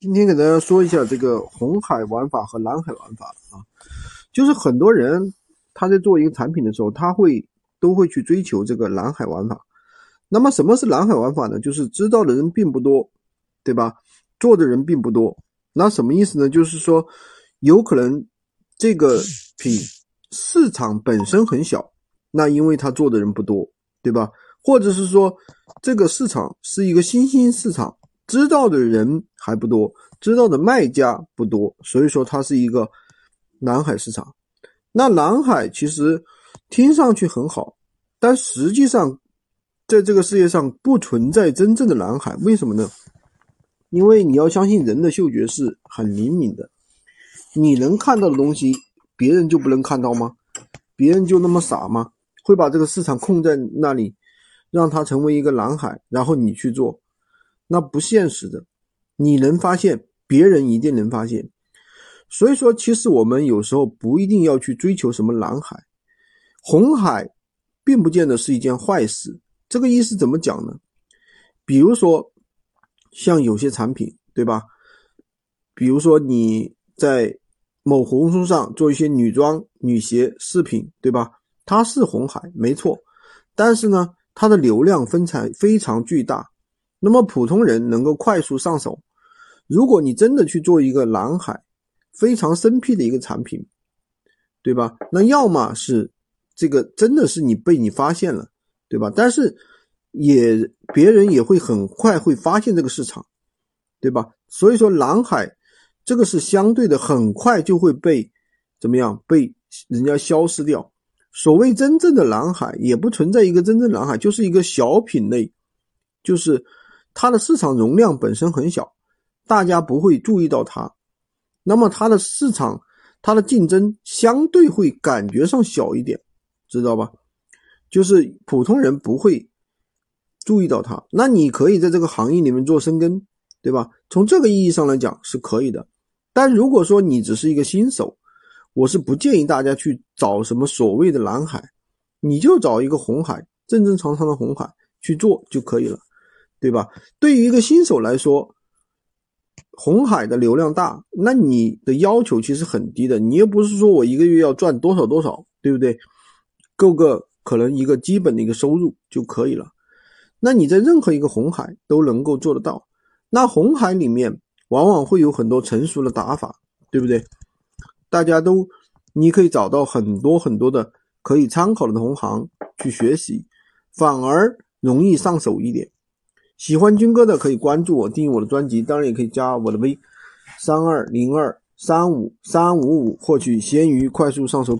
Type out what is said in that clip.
今天给大家说一下这个红海玩法和蓝海玩法啊，就是很多人他在做一个产品的时候，他会都会去追求这个蓝海玩法。那么什么是蓝海玩法呢？就是知道的人并不多，对吧？做的人并不多。那什么意思呢？就是说有可能这个品市场本身很小，那因为他做的人不多，对吧？或者是说这个市场是一个新兴市场。知道的人还不多，知道的卖家不多，所以说它是一个蓝海市场。那蓝海其实听上去很好，但实际上在这个世界上不存在真正的蓝海。为什么呢？因为你要相信人的嗅觉是很灵敏的，你能看到的东西，别人就不能看到吗？别人就那么傻吗？会把这个市场控在那里，让它成为一个蓝海，然后你去做？那不现实的，你能发现，别人一定能发现。所以说，其实我们有时候不一定要去追求什么蓝海、红海，并不见得是一件坏事。这个意思怎么讲呢？比如说，像有些产品，对吧？比如说你在某红书上做一些女装、女鞋饰品，对吧？它是红海，没错。但是呢，它的流量分产非常巨大。那么普通人能够快速上手。如果你真的去做一个蓝海，非常生僻的一个产品，对吧？那要么是这个真的是你被你发现了，对吧？但是也别人也会很快会发现这个市场，对吧？所以说蓝海这个是相对的，很快就会被怎么样被人家消失掉。所谓真正的蓝海，也不存在一个真正蓝海，就是一个小品类，就是。它的市场容量本身很小，大家不会注意到它，那么它的市场、它的竞争相对会感觉上小一点，知道吧？就是普通人不会注意到它。那你可以在这个行业里面做深耕，对吧？从这个意义上来讲是可以的。但如果说你只是一个新手，我是不建议大家去找什么所谓的蓝海，你就找一个红海，正正常常的红海去做就可以了。对吧？对于一个新手来说，红海的流量大，那你的要求其实很低的。你又不是说我一个月要赚多少多少，对不对？够个可能一个基本的一个收入就可以了。那你在任何一个红海都能够做得到。那红海里面往往会有很多成熟的打法，对不对？大家都你可以找到很多很多的可以参考的同行去学习，反而容易上手一点。喜欢军哥的可以关注我，订阅我的专辑，当然也可以加我的微三二零二三五三五五，获取闲鱼快速上手。